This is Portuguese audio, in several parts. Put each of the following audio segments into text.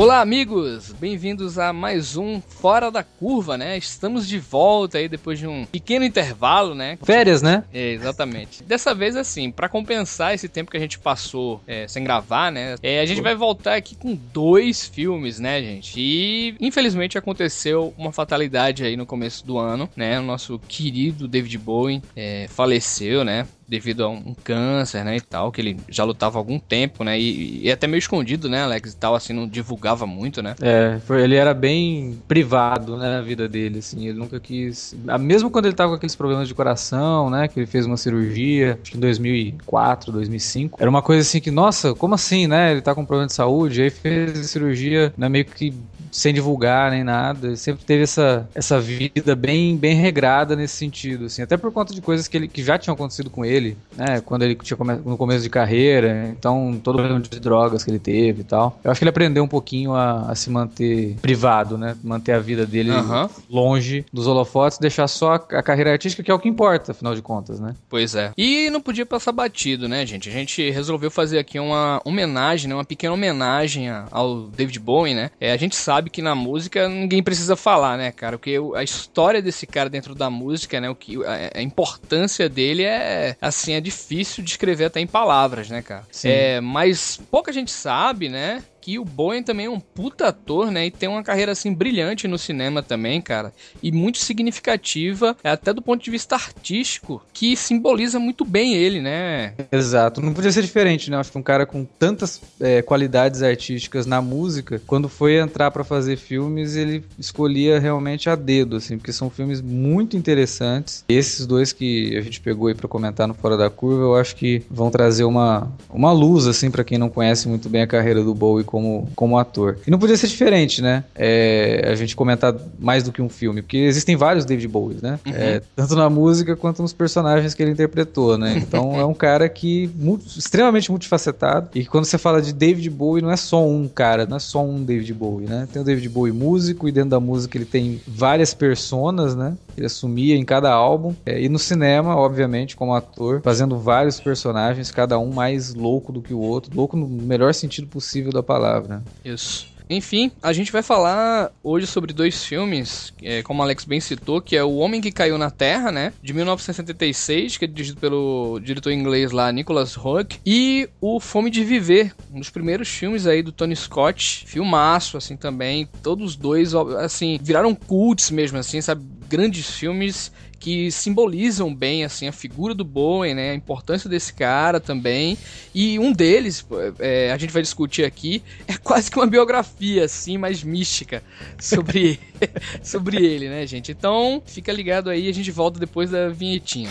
Olá, amigos! Bem-vindos a mais um Fora da Curva, né? Estamos de volta aí depois de um pequeno intervalo, né? Férias, né? É, exatamente. Dessa vez, assim, para compensar esse tempo que a gente passou é, sem gravar, né? É, a gente vai voltar aqui com dois filmes, né, gente? E infelizmente aconteceu uma fatalidade aí no começo do ano, né? O nosso querido David Bowie é, faleceu, né? Devido a um câncer, né, e tal, que ele já lutava há algum tempo, né, e, e até meio escondido, né, Alex, e tal, assim, não divulgava muito, né. É, foi, ele era bem privado, né, a vida dele, assim, ele nunca quis, mesmo quando ele tava com aqueles problemas de coração, né, que ele fez uma cirurgia, acho que em 2004, 2005, era uma coisa assim que, nossa, como assim, né, ele tá com problema de saúde, aí fez cirurgia, né, meio que sem divulgar nem nada. Ele sempre teve essa, essa vida bem, bem regrada nesse sentido, assim, até por conta de coisas que, ele, que já tinham acontecido com ele, né? Quando ele tinha come, no começo de carreira, então todo o problema de drogas que ele teve e tal. Eu acho que ele aprendeu um pouquinho a, a se manter privado, né? Manter a vida dele uhum. longe dos holofotes, deixar só a, a, carreira artística, que é o que importa, afinal de contas, né? Pois é. E não podia passar batido, né, gente? A gente resolveu fazer aqui uma homenagem, né? Uma pequena homenagem ao David Bowie, né? É, a gente sabe sabe que na música ninguém precisa falar, né, cara? Porque a história desse cara dentro da música, né? O que, a, importância dele é, assim, é difícil de escrever até em palavras, né, cara? Sim. É, mas pouca gente sabe, né? Que o Bowen também é um puta ator, né? E tem uma carreira assim brilhante no cinema também, cara. E muito significativa, até do ponto de vista artístico, que simboliza muito bem ele, né? Exato. Não podia ser diferente, né? Acho que um cara com tantas é, qualidades artísticas na música, quando foi entrar para fazer filmes, ele escolhia realmente a dedo, assim, porque são filmes muito interessantes. Esses dois que a gente pegou aí para comentar no Fora da Curva, eu acho que vão trazer uma, uma luz, assim, para quem não conhece muito bem a carreira do Bowie como, como ator. E não podia ser diferente, né? É, a gente comentar mais do que um filme, porque existem vários David Bowie, né? Uhum. É, tanto na música quanto nos personagens que ele interpretou, né? Então é um cara que muito, extremamente multifacetado e quando você fala de David Bowie não é só um cara, não é só um David Bowie, né? Tem o David Bowie músico e dentro da música ele tem várias personas, né? Ele assumia em cada álbum é, e no cinema, obviamente, como ator, fazendo vários personagens, cada um mais louco do que o outro, louco no melhor sentido possível da palavra palavra. Isso. Enfim, a gente vai falar hoje sobre dois filmes, é, como Alex bem citou, que é O Homem que Caiu na Terra, né? De 1976, que é dirigido pelo diretor inglês lá, Nicholas Rourke, e O Fome de Viver, um dos primeiros filmes aí do Tony Scott, filmaço, assim, também. Todos dois, assim, viraram cults mesmo, assim, sabe? Grandes filmes que simbolizam bem assim a figura do Bowen, né, a importância desse cara também. E um deles, é, a gente vai discutir aqui, é quase que uma biografia assim, mais mística sobre sobre ele, né, gente? Então, fica ligado aí, a gente volta depois da vinhetinha.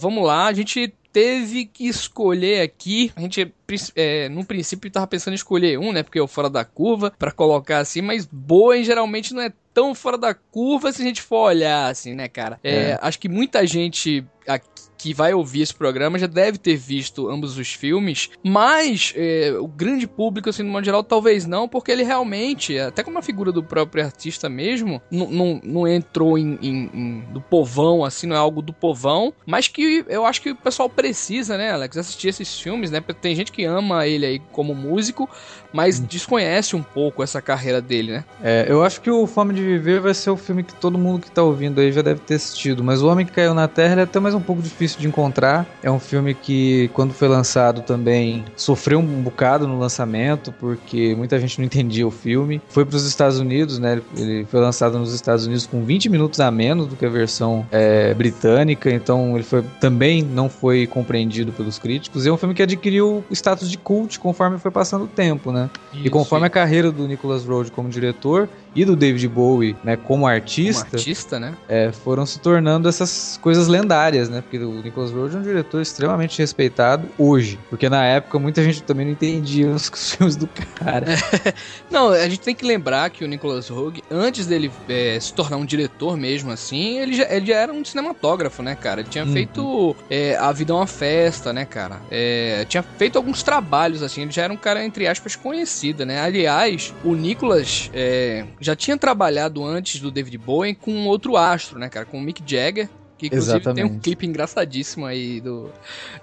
Vamos lá, a gente teve que escolher aqui. A gente, é, no princípio, tava pensando em escolher um, né? Porque é o fora da curva, para colocar assim, mas Boeing geralmente não é tão fora da curva se a gente for olhar, assim, né, cara? É, é. Acho que muita gente aqui que vai ouvir esse programa já deve ter visto ambos os filmes, mas é, o grande público, assim, no modo geral, talvez não, porque ele realmente, até como a figura do próprio artista mesmo, não, não entrou em, em, em, do povão, assim, não é algo do povão, mas que eu acho que o pessoal precisa, né, Alex, assistir esses filmes, né? Tem gente que ama ele aí como músico, mas hum. desconhece um pouco essa carreira dele, né? É, eu acho que o Fome de Viver vai ser o filme que todo mundo que tá ouvindo aí já deve ter assistido, mas O Homem que Caiu na Terra é até mais um pouco difícil de encontrar. É um filme que, quando foi lançado também, sofreu um bocado no lançamento, porque muita gente não entendia o filme. Foi para os Estados Unidos, né? Ele foi lançado nos Estados Unidos com 20 minutos a menos do que a versão é, britânica, então ele foi, também não foi compreendido pelos críticos. E é um filme que adquiriu o status de cult conforme foi passando o tempo, né? Isso, e conforme a carreira do Nicholas Road como diretor e do David Bowie, né, como artista, como artista, né? É, foram se tornando essas coisas lendárias, né? Porque o Nicholas Road é um diretor extremamente respeitado hoje, porque na época muita gente também não entendia os filmes do cara. não, a gente tem que lembrar que o Nicholas Rogue, antes dele é, se tornar um diretor mesmo assim, ele já, ele já era um cinematógrafo, né, cara? Ele tinha uhum. feito é, A Vida é uma Festa, né, cara? É, tinha feito alguns trabalhos assim, ele já era um cara entre aspas conhecido, né? Aliás, o Nicholas é, já tinha trabalhado antes do David Bowie com outro astro, né, cara? Com o Mick Jagger. Que inclusive Exatamente. tem um clipe engraçadíssimo aí do,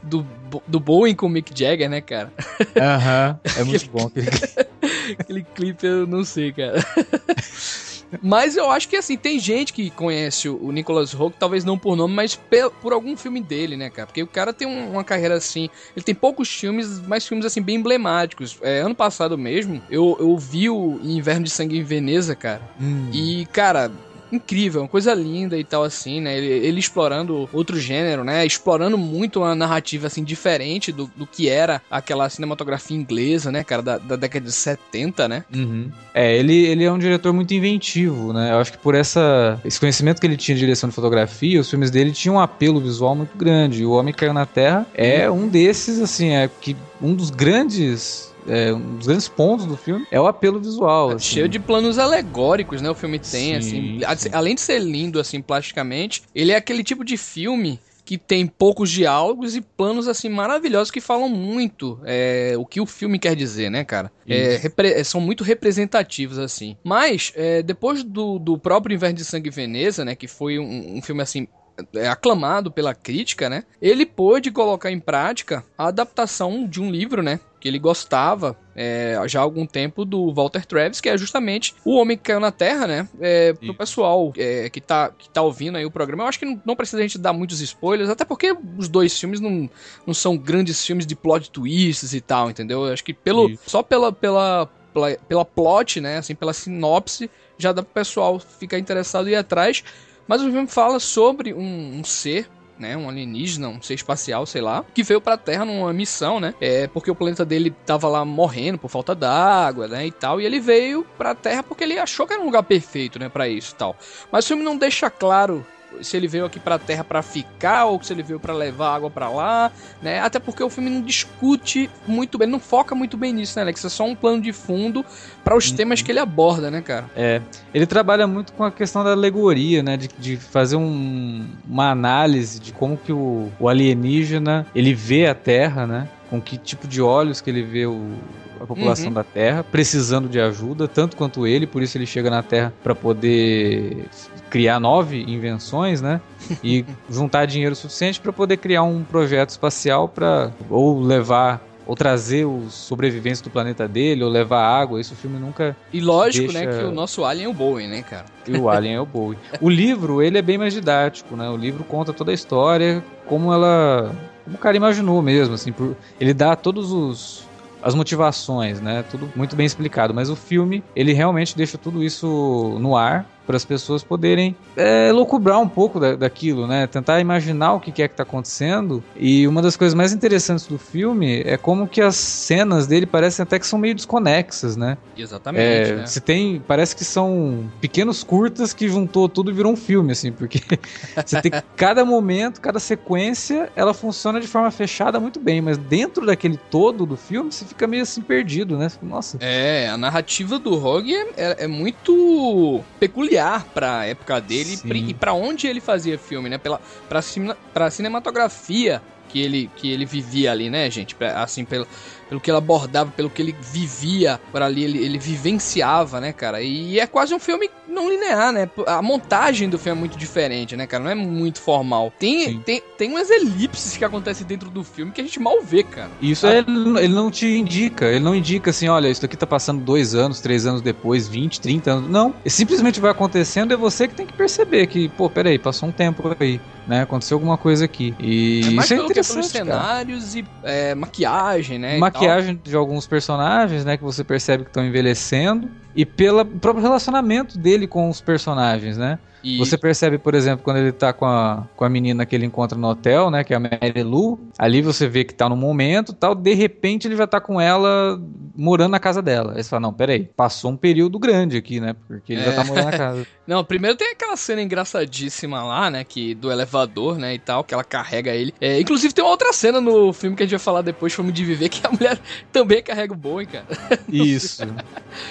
do, do Bowie com o Mick Jagger, né, cara? Aham, uh -huh. é muito bom aquele Aquele clipe eu não sei, cara. Mas eu acho que assim, tem gente que conhece o Nicholas Hoult, talvez não por nome, mas por algum filme dele, né, cara? Porque o cara tem uma carreira assim. Ele tem poucos filmes, mas filmes assim, bem emblemáticos. É, ano passado mesmo, eu, eu vi o Inverno de Sangue em Veneza, cara. Hum. E, cara, incrível, uma coisa linda e tal assim, né? Ele, ele, explorando outro gênero, né? Explorando muito uma narrativa assim diferente do, do que era aquela cinematografia inglesa, né, cara, da, da década de 70, né? Uhum. É, ele, ele é um diretor muito inventivo, né? Eu acho que por essa esse conhecimento que ele tinha de direção de fotografia, os filmes dele tinham um apelo visual muito grande. O Homem Caiu na Terra é um desses, assim, é que um dos grandes é, um dos grandes pontos do filme é o apelo visual. É assim. Cheio de planos alegóricos, né? O filme tem, sim, assim. Sim. Além de ser lindo, assim, plasticamente, ele é aquele tipo de filme que tem poucos diálogos e planos assim maravilhosos que falam muito é, o que o filme quer dizer, né, cara? É, é são muito representativos assim. Mas é, depois do, do próprio Inverno de Sangue Veneza, né, que foi um, um filme assim é, aclamado pela crítica, né? Ele pôde colocar em prática a adaptação de um livro, né? Que ele gostava é, já há algum tempo do Walter Travis, que é justamente o Homem que Caiu na Terra, né? É, pro pessoal é, que, tá, que tá ouvindo aí o programa, eu acho que não, não, precisa a gente dar muitos spoilers, até porque os dois filmes não, não são grandes filmes de plot twists e tal, entendeu? Eu acho que pelo, só pela, pela, pela, pela plot, né? Assim, pela sinopse, já dá pro pessoal ficar interessado e ir atrás. Mas o filme fala sobre um, um ser né, um alienígena, um ser espacial, sei lá, que veio pra Terra numa missão, né, é porque o planeta dele tava lá morrendo por falta d'água, né, e tal, e ele veio pra Terra porque ele achou que era um lugar perfeito, né, para isso e tal. Mas o filme não deixa claro se ele veio aqui para a Terra para ficar ou se ele veio para levar água para lá, né? Até porque o filme não discute muito bem, não foca muito bem nisso, né, Alex? É só um plano de fundo para os uhum. temas que ele aborda, né, cara? É. Ele trabalha muito com a questão da alegoria, né? De, de fazer um, uma análise de como que o, o alienígena ele vê a Terra, né? Com que tipo de olhos que ele vê o, a população uhum. da Terra, precisando de ajuda, tanto quanto ele, por isso ele chega na Terra para poder criar nove invenções, né? E juntar dinheiro suficiente para poder criar um projeto espacial para ou levar ou trazer os sobreviventes do planeta dele, ou levar água, isso o filme nunca. E lógico, deixa... né, que o nosso Alien é o Bowie, né, cara? E o Alien é o Bowie. O livro, ele é bem mais didático, né? O livro conta toda a história, como ela. Como o cara imaginou mesmo, assim. Por... Ele dá todos os as motivações, né? Tudo muito bem explicado. Mas o filme, ele realmente deixa tudo isso no ar para as pessoas poderem é, loucubrar um pouco da, daquilo, né? Tentar imaginar o que é que está acontecendo. E uma das coisas mais interessantes do filme é como que as cenas dele parecem até que são meio desconexas, né? Exatamente. É, né? Se tem, parece que são pequenos curtas que juntou tudo e virou um filme, assim, porque você tem cada momento, cada sequência, ela funciona de forma fechada muito bem, mas dentro daquele todo do filme você fica meio assim perdido, né? Nossa. É, a narrativa do Rogue é, é, é muito peculiar peculiar pra época dele Sim. e pra onde ele fazia filme, né? Pela, pra, cine- pra cinematografia que ele, que ele vivia ali, né, gente? Assim, pelo, pelo que ele abordava, pelo que ele vivia por ali, ele, ele vivenciava, né, cara? E é quase um filme não linear, né? A montagem do filme é muito diferente, né, cara? Não é muito formal. Tem, Sim. tem, tem umas elipses que acontecem dentro do filme que a gente mal vê, cara. Isso é, ele, não te indica, ele não indica assim, olha, isso aqui tá passando dois anos, três anos depois, 20, 30 anos. Não, ele simplesmente vai acontecendo, é você que tem que perceber que, pô, peraí, passou um tempo aí, né? Aconteceu alguma coisa aqui. E É isso é pelo que pelos interessante, cara. cenários e é, maquiagem, né? Maquiagem de alguns personagens, né, que você percebe que estão envelhecendo. E pelo próprio relacionamento dele com os personagens, né? E- Você percebe, por exemplo, quando ele tá com a, com a menina que ele encontra no hotel, né? Que é a Mary Lou. Ali você vê que tá no momento tal. De repente ele já tá com ela morando na casa dela. Aí você fala, não, peraí. Passou um período grande aqui, né? Porque ele É. já tá morando na casa. Não, primeiro tem aquela cena engraçadíssima lá, né? Que do elevador, né? E tal, que ela carrega ele. É, inclusive tem uma outra cena no filme que a gente vai falar depois, Fome de Viver, que a mulher também carrega o Bowie, cara. Isso.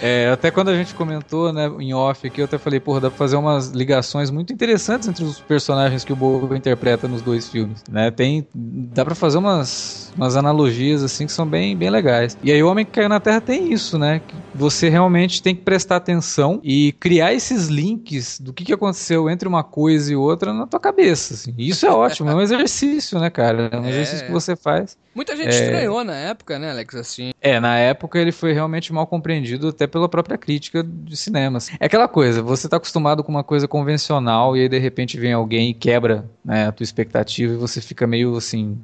É, até quando a gente comentou, né, em off aqui, eu até falei, porra, dá pra fazer umas ligações muito interessantes entre os personagens que o Bowie interpreta nos dois filmes, né? Tem, dá pra fazer umas, umas analogias, assim, que são bem, bem legais. E aí o Homem que Caiu na Terra tem isso, né? Que você realmente tem que prestar atenção e criar esses links do que, que aconteceu entre uma coisa e outra na tua cabeça, assim. E isso é ótimo, é um exercício, né, cara? É um É. exercício que você faz. Muita gente É. estranhou na época, né, Alex? Assim. É, na época ele foi realmente mal compreendido até pela própria crítica de cinemas. É aquela coisa, você tá acostumado com uma coisa convencional e aí de repente vem alguém e quebra né, a tua expectativa e você fica meio assim.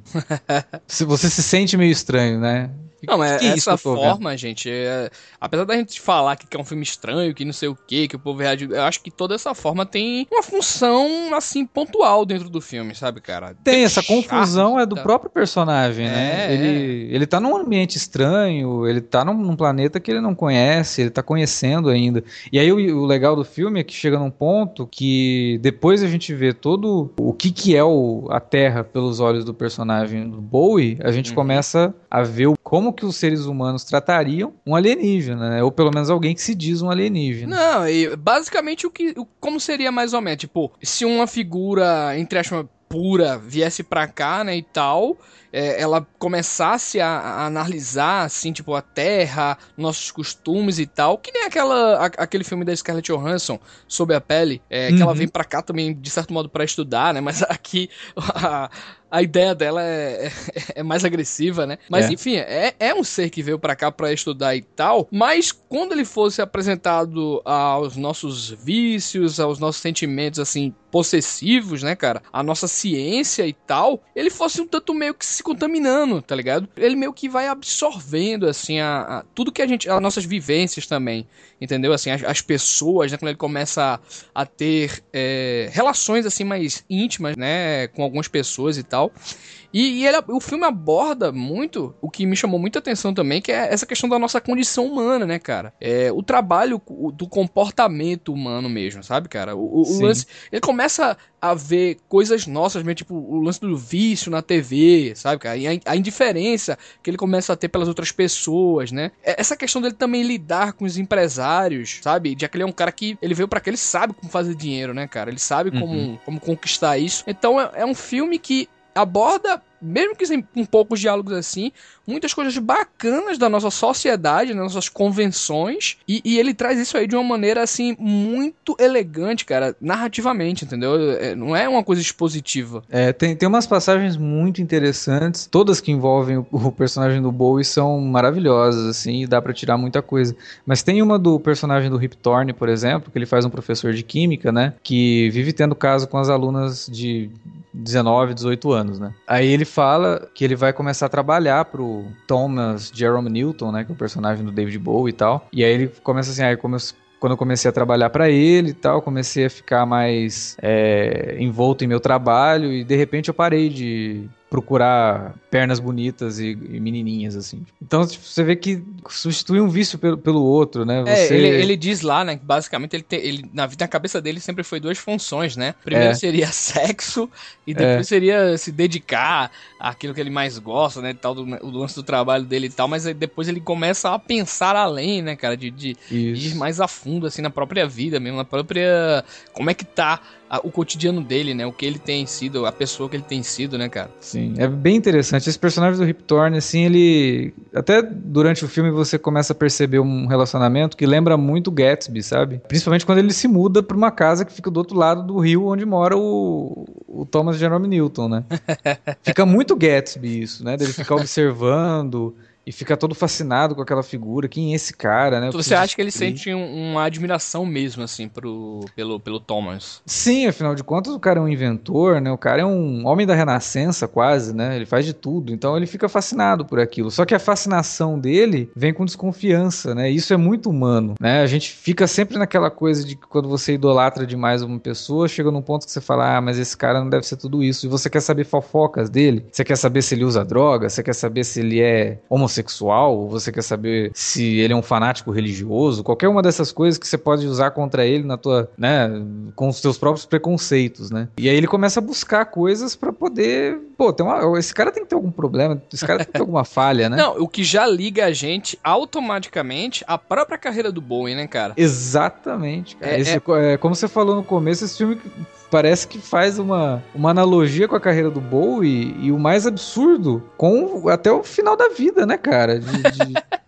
você se sente meio estranho, né? Não, mas Que é isso essa tô vendo? forma, gente, é- apesar da gente falar que é um filme estranho, que não sei o que, que o povo reage, eu acho que toda essa forma tem uma função, assim, pontual dentro do filme, sabe, cara? Tem, essa charme, confusão é do tá? próprio personagem, né? É, ele, ele tá num ambiente estranho, ele tá num, num planeta que ele não conhece, ele tá conhecendo ainda. E aí o, o legal do filme é que chega num ponto que depois a gente vê todo o que que é o, a Terra pelos olhos do personagem do Bowie, a gente Uhum. começa a ver o- como que os seres humanos tratariam um alienígena, né? Ou pelo menos alguém que se diz um alienígena. Não, e basicamente o que. o- como seria mais ou menos? Tipo, se uma figura, entre aspas, pura viesse pra cá, né, e tal, é, ela começasse a, a analisar, assim, tipo, a Terra, nossos costumes e tal, que nem aquela, a- aquele filme da Scarlett Johansson, Sob a Pele, é, que ela Uhum. vem pra cá também, de certo modo, pra estudar, né, mas aqui a, a ideia dela é, é- é mais agressiva, né, mas É. enfim, é, é um ser que veio pra cá pra estudar e tal, mas quando ele fosse apresentado aos nossos vícios, aos nossos sentimentos, assim, possessivos, né, cara? A nossa ciência e tal, ele fosse um tanto meio que se contaminando, tá ligado? Ele meio que vai absorvendo, assim, a, a- tudo que a gente. as nossas vivências também, entendeu? Assim, as, as pessoas, né, quando ele começa a, a ter é, relações, assim, mais íntimas, né, com algumas pessoas e tal. E, e ele- o filme aborda muito o que me chamou muita atenção também, que é essa questão da nossa condição humana, né, cara? É, o trabalho o- do comportamento humano mesmo, sabe, cara? O, o- lance. Ele começa a ver coisas nossas, mesmo, tipo o lance do vício na TV, sabe, cara? E a, indiferença que ele começa a ter pelas outras pessoas, né? É- Essa questão dele também lidar com os empresários, sabe? Já que ele é um cara que ele veio pra cá, ele sabe como fazer dinheiro, né, cara? Ele sabe como, Uhum. como conquistar isso. Então é, é um filme que aborda, mesmo que com poucos diálogos assim, muitas coisas bacanas da nossa sociedade, né, nossas convenções, e, e ele traz isso aí de uma maneira, assim, muito elegante, cara, narrativamente, entendeu? É, não é uma coisa expositiva. É, tem, tem umas passagens muito interessantes, todas que envolvem o, o personagem do Bowie são maravilhosas, assim, e dá pra tirar muita coisa. Mas tem uma do personagem do Rip Torn, por exemplo, que ele faz um professor de química, né, que vive tendo caso com as alunas de 19, 18 anos, né. Aí ele fala que ele vai começar a trabalhar pro Thomas Jerome Newton, né, que é o personagem do David Bowie e tal. E aí ele começa assim, aí come- quando eu comecei a trabalhar para ele e tal, comecei a ficar mais é, envolto em meu trabalho e de repente eu parei de procurar pernas bonitas e, e menininhas, assim. Então tipo, você vê que substitui um vício pelo, pelo outro, né? É, Você... ele, ele diz lá, né, que basicamente ele, tem, ele na vida, na cabeça dele sempre foi duas funções, né? Primeiro É. seria sexo e depois seria se dedicar àquilo que ele mais gosta, né, tal, do, o lance do trabalho dele e tal, mas depois ele começa a pensar além, né, cara, de, de, ir mais a fundo, assim, na própria vida mesmo, na própria... Como é que tá a- o cotidiano dele, né, o que ele tem sido, a pessoa que ele tem sido, né, cara? Sim, é bem interessante. Esse personagem do Rip Torn, assim, ele. Até durante o filme você começa a perceber um relacionamento que lembra muito Gatsby, sabe? Principalmente quando ele se muda pra uma casa que fica do outro lado do rio onde mora o, o Thomas Jerome Newton, né? fica muito Gatsby isso, né? Dele ficar observando e ficar todo fascinado com aquela figura. Quem é esse cara, né? Então você acha que ele sente um- uma admiração mesmo, assim, pro, pelo, pelo Thomas? Sim, afinal de contas, o cara é um inventor, né? O cara é um homem da renascença, quase, né? Ele faz de tudo. Então ele fica fascinado por aquilo. Só que a fascinação dele vem com desconfiança, né? Isso é muito humano, né? A gente fica sempre naquela coisa de que quando você idolatra demais uma pessoa, chega num ponto que você fala: "Ah, mas esse cara não deve ser tudo isso". E você quer saber fofocas dele? Você quer saber se ele usa droga? Você quer saber se ele é homossexual? Ou você quer saber se ele é um fanático religioso? Qualquer uma dessas coisas que você pode usar contra ele na tua, né, com os teus próprios preconceitos, né? E aí ele começa a buscar coisas pra poder, pô, tem uma, esse cara tem que ter algum problema, esse cara tem que ter alguma falha, né? Não, o que já liga a gente automaticamente à própria carreira do Bowie, né, cara? Exatamente, cara. É, Esse- é, como você falou no começo, esse filme parece que faz uma, uma analogia com a carreira do Bowie e o mais absurdo com até o final da vida, né, cara? De- de-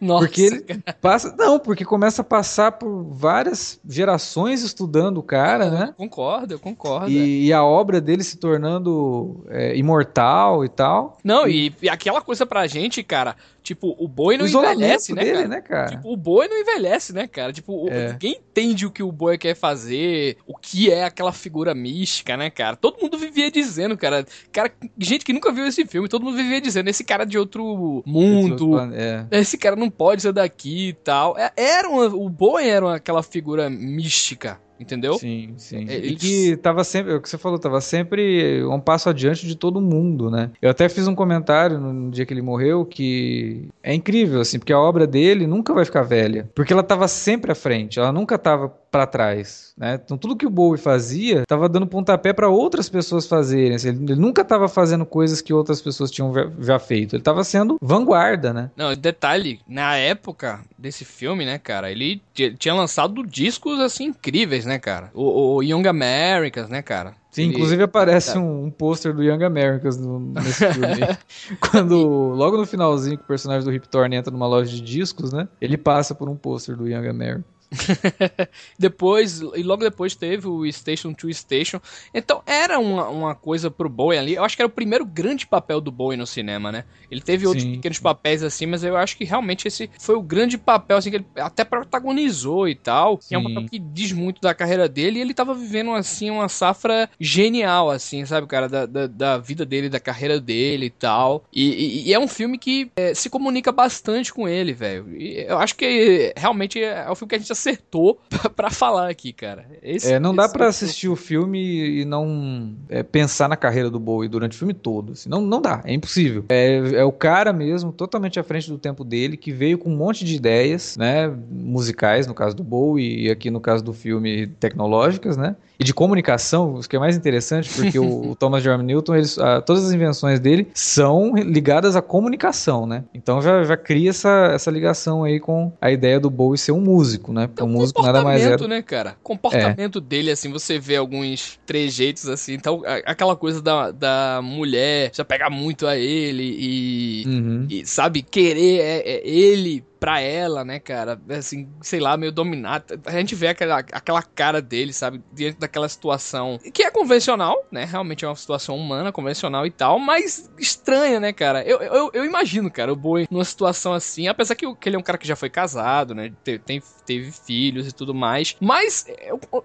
Nossa, porque ele passa. Não, porque começa a passar por várias gerações estudando o cara, né? eu concordo, eu concordo. é. E, e a obra dele se tornando é, imortal e tal. Não, e, e aquela coisa pra gente, cara, tipo, o Bowie O não isolamento envelhece, né, dele, cara? né, cara? Tipo, o Boi não envelhece, né, cara? Tipo, o- É. ninguém entende o que o Boi quer fazer, o que é aquela figura mística, né, cara? Todo mundo vivia dizendo, cara, cara, gente que nunca viu esse filme, todo mundo vivia dizendo, esse cara é de outro mundo, É. esse cara não pode ser daqui e tal. É- Era uma- o Boi era uma- aquela figura mística, entendeu? Sim, sim. É, E que tava sempre, é o que você falou, tava sempre um passo adiante de todo mundo, né? Eu até fiz um comentário no, no dia que ele morreu que é incrível, assim, porque a obra dele nunca vai ficar velha. Porque ela tava sempre à frente, ela nunca tava pra trás, né? Então tudo que o Bowie fazia tava dando pontapé pra outras pessoas fazerem. assim, ele, nunca tava fazendo coisas que outras pessoas tinham já, feito. Ele tava sendo vanguarda, né? Não, detalhe, na época desse filme, né, cara, ele tinha lançado discos, assim, incríveis, né, cara? O, o Young Americans, né, cara? Sim, Ele- inclusive aparece um, um pôster do Young Americans no- nesse filme. Quando, logo no finalzinho, que o personagem do Rip Torn entra numa loja de discos, né? Ele passa por um pôster do Young Americans. Depois, e logo depois teve o Station to Station. Então era uma, uma coisa pro Bowie ali. Eu acho que era o primeiro grande papel do Bowie no cinema, né? Ele teve outros Sim. pequenos papéis assim, mas eu acho que realmente esse foi o grande papel assim que ele até protagonizou e tal. Que é um papel que diz muito da carreira dele e ele tava vivendo assim uma safra genial assim, sabe, cara, da, da, da vida dele, da carreira dele e tal. E, e- e é um filme que é, se comunica bastante com ele, velho. E Eu acho que realmente é o filme que a gente acertou pra, pra falar aqui, cara. Esse- É, não dá pra assistir o filme e não é, pensar na carreira do Bowie durante o filme todo. assim. Não, não dá, é impossível. É, é o cara mesmo, totalmente à frente do tempo dele, que veio com um monte de ideias, né? Musicais, no caso do Bowie, e aqui no caso do filme, tecnológicas, né? E de comunicação, o que é mais interessante, porque o, o Thomas Jerome Newton, eles, ah, todas as invenções dele são ligadas à comunicação, né? Então já, já cria essa, essa ligação aí com a ideia do Bowie ser um músico, né? Porque É o um músico nada mais é comportamento, né, cara? Comportamento dele, assim, você vê alguns trejeitos, assim, então, a- aquela coisa da, da mulher já pegar muito a ele e, Uhum. e, sabe, querer é, é ele pra ela, né, cara? Assim, sei lá, meio dominado. A gente vê aquela, aquela cara dele, sabe, diante daquela situação que é convencional, né? Realmente é uma situação humana, convencional e tal, mas estranha, né, cara? Eu, eu, eu imagino, cara, o Boi numa situação assim, apesar que, que ele é um cara que já foi casado, né? Te- Tem, teve filhos e tudo mais, mas,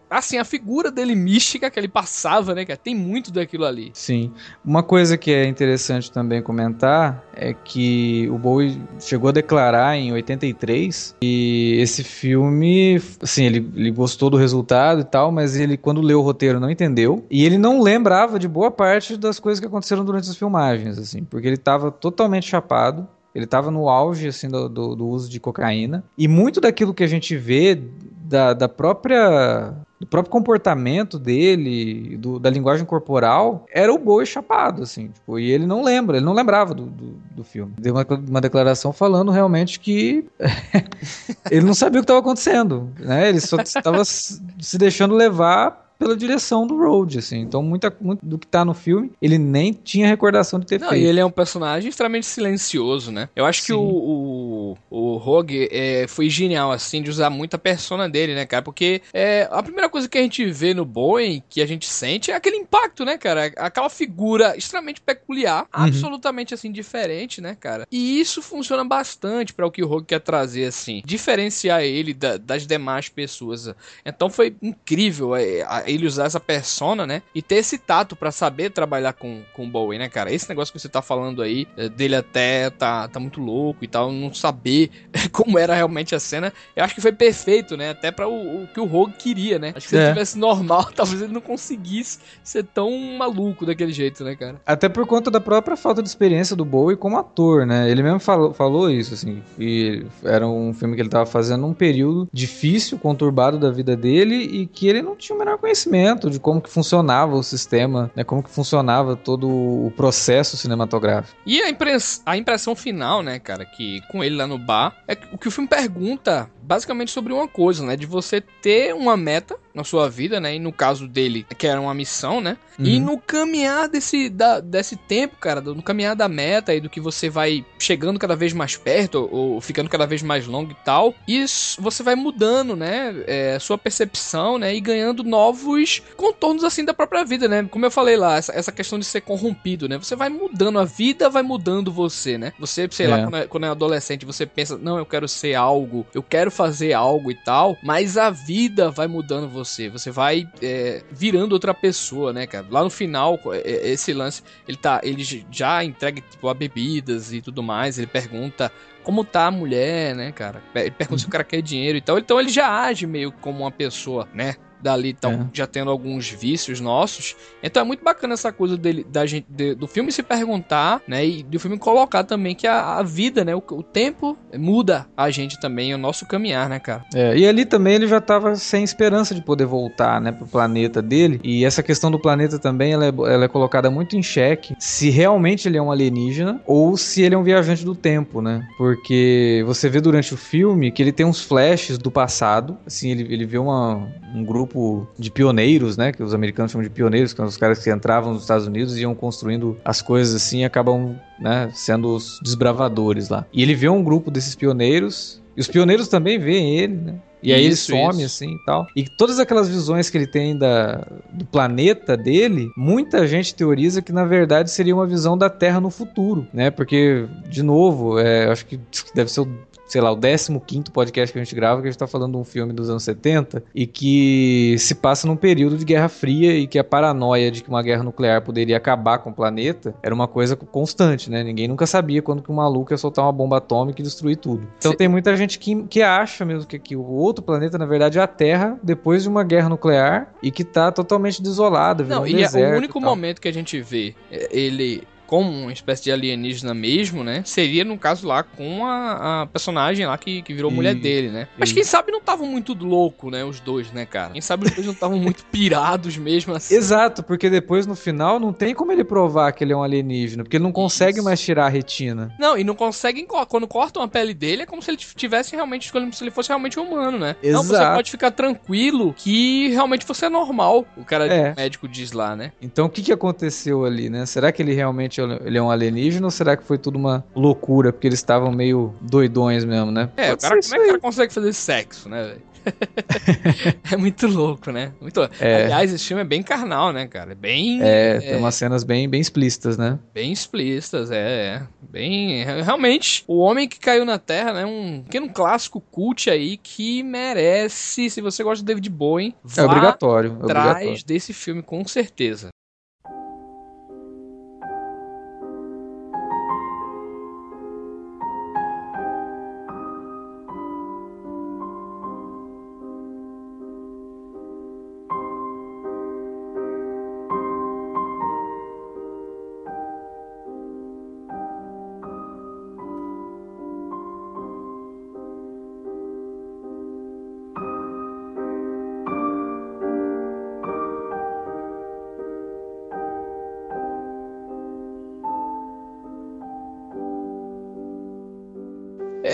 assim, a figura dele mística que ele passava, né, cara? Tem muito daquilo ali. Sim. Uma coisa que é interessante também comentar é que o Bowie chegou a declarar em 83. E esse filme, assim, ele, ele gostou do resultado e tal, mas ele, quando leu o roteiro, não entendeu. E ele não lembrava de boa parte das coisas que aconteceram durante as filmagens, assim, porque ele estava totalmente chapado. Ele estava no auge assim do, do, do, uso de cocaína e muito daquilo que a gente vê da, da própria do próprio comportamento dele, do, da linguagem corporal, era o boi chapado, assim, tipo, e ele não lembra, ele não lembrava do, do, do filme. Deu uma, uma declaração falando realmente que ele não sabia o que estava acontecendo, né? Ele só estava se deixando levar pela direção do Road, assim. Então, muita, muito do que tá no filme, ele nem tinha recordação de ter Não, feito. E ele é um personagem extremamente silencioso, né? Eu acho Sim. que o, o, o Rogue é, foi genial, assim, de usar muito a persona dele, né, cara? Porque é, a primeira coisa que a gente vê no Boeing, que a gente sente, é aquele impacto, né, cara? Aquela figura extremamente peculiar, uhum. absolutamente, assim, diferente, né, cara? E isso funciona bastante para o que o Rogue quer trazer, assim. Diferenciar ele da, das demais pessoas. Então foi incrível. É, a, ele usar essa persona, né? E ter esse tato para saber trabalhar com, com o Bowie, né, cara? Esse negócio que você tá falando aí, eh, dele até tá, tá muito louco e tal, não saber como era realmente a cena, eu acho que foi perfeito, né? Até para o, o, que o Rogue queria, né? Acho que se é. ele tivesse normal, talvez ele não conseguisse ser tão maluco daquele jeito, né, cara? Até por conta da própria falta de experiência do Bowie como ator, né? Ele mesmo falou, falou isso, assim, e era um filme que ele tava fazendo num período difícil, conturbado da vida dele e que ele não tinha o menor conhecimento conhecimento de como que funcionava o sistema, né, como que funcionava todo o processo cinematográfico. E a, impress a impressão final, né, cara, que com ele lá no bar, é o que o filme pergunta basicamente sobre uma coisa, né, de você ter uma meta na sua vida, né? E no caso dele, que era uma missão, né? Uhum. E no caminhar desse, da, desse tempo, cara, no caminhar da meta e do que você vai chegando cada vez mais perto ou, ou ficando cada vez mais longo e tal, isso você vai mudando, né? É, sua percepção, né? E ganhando novos contornos assim da própria vida, né? Como eu falei lá, essa, essa questão de ser corrompido, né? Você vai mudando, a vida vai mudando você, né? Você, sei é. lá, quando é, quando é adolescente, você pensa, não, eu quero ser algo, eu quero fazer algo e tal, mas a vida vai mudando você você. Vai é, virando outra pessoa, né, cara? Lá no final, é, é, esse lance, ele tá. Ele já entrega, tipo, a bebidas e tudo mais. Ele pergunta como tá a mulher, né, cara? Ele pergunta se o cara quer dinheiro e tal. Então ele já age meio como uma pessoa, né? Dali estão é. já tendo alguns vícios nossos. Então é muito bacana essa coisa dele, da gente, de, do filme se perguntar, né? E do filme colocar também que a, a vida, né? O, o, tempo muda a gente também, o nosso caminhar, né, cara? É, e ali também ele já estava sem esperança de poder voltar, né, pro planeta dele. E essa questão do planeta também, ela é, ela é colocada muito em xeque se realmente ele é um alienígena ou se ele é um viajante do tempo, né? Porque você vê durante o filme que ele tem uns flashes do passado, assim, ele, ele vê uma, um grupo grupo de pioneiros, né? Que os americanos chamam de pioneiros, que são os caras que entravam nos Estados Unidos e iam construindo as coisas assim e acabam né, sendo os desbravadores lá. E ele vê um grupo desses pioneiros, e os pioneiros também veem ele, né? E aí isso, ele some, isso. assim e tal. E todas aquelas visões que ele tem da, do planeta dele, muita gente teoriza que na verdade seria uma visão da Terra no futuro, né? Porque, de novo, é, acho que deve ser o sei lá, o 15 podcast que a gente grava, que a gente tá falando de um filme dos anos 70 e que se passa num período de Guerra Fria e que a paranoia de que uma guerra nuclear poderia acabar com o planeta era uma coisa constante, né? Ninguém nunca sabia quando que um maluco ia soltar uma bomba atômica e destruir tudo. Então tem muita gente que, que acha mesmo que, que o outro planeta, na verdade, é a Terra depois de uma guerra nuclear e que tá totalmente desolada, Não, um e é o único momento que a gente vê é, ele como uma espécie de alienígena mesmo, né? Seria, no caso lá, com a, a personagem lá que, que virou mulher dele, né? Mas quem sabe não estavam muito louco, né? Os dois, né, cara? Quem sabe os dois não estavam muito pirados mesmo assim. Exato, porque depois no final não tem como ele provar que ele é um alienígena, porque ele não consegue Isso. mais tirar a retina. Não, e não conseguem, quando cortam a pele dele, é como se ele tivesse realmente escolhendo se ele fosse realmente humano, né? Exato. Não, você pode ficar tranquilo que realmente você é normal, o cara é. médico diz lá, né? Então o que, que aconteceu ali, né? Será que ele realmente ele é um alienígena ou será que foi tudo uma loucura, porque eles estavam meio doidões mesmo, né? É, o cara, como é que o cara consegue fazer sexo, né, velho? é muito louco, né? Muito é. Aliás, esse filme é bem carnal, né, cara? É bem. É, tem é... umas cenas bem, bem explícitas, né? Bem explícitas, é, é. Bem. Realmente, o homem que caiu na Terra, né? Um pequeno clássico cult aí que merece, se você gosta de David Bowie, é obrigatório. É atrás obrigatório. desse filme, com certeza.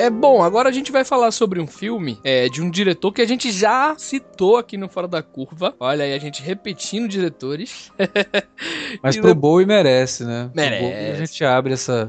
É bom, agora a gente vai falar sobre um filme é, de um diretor que a gente já citou aqui no Fora da Curva. Olha aí, a gente repetindo diretores. Mas e pro no... Bowie merece, né? Merece. a gente abre essa.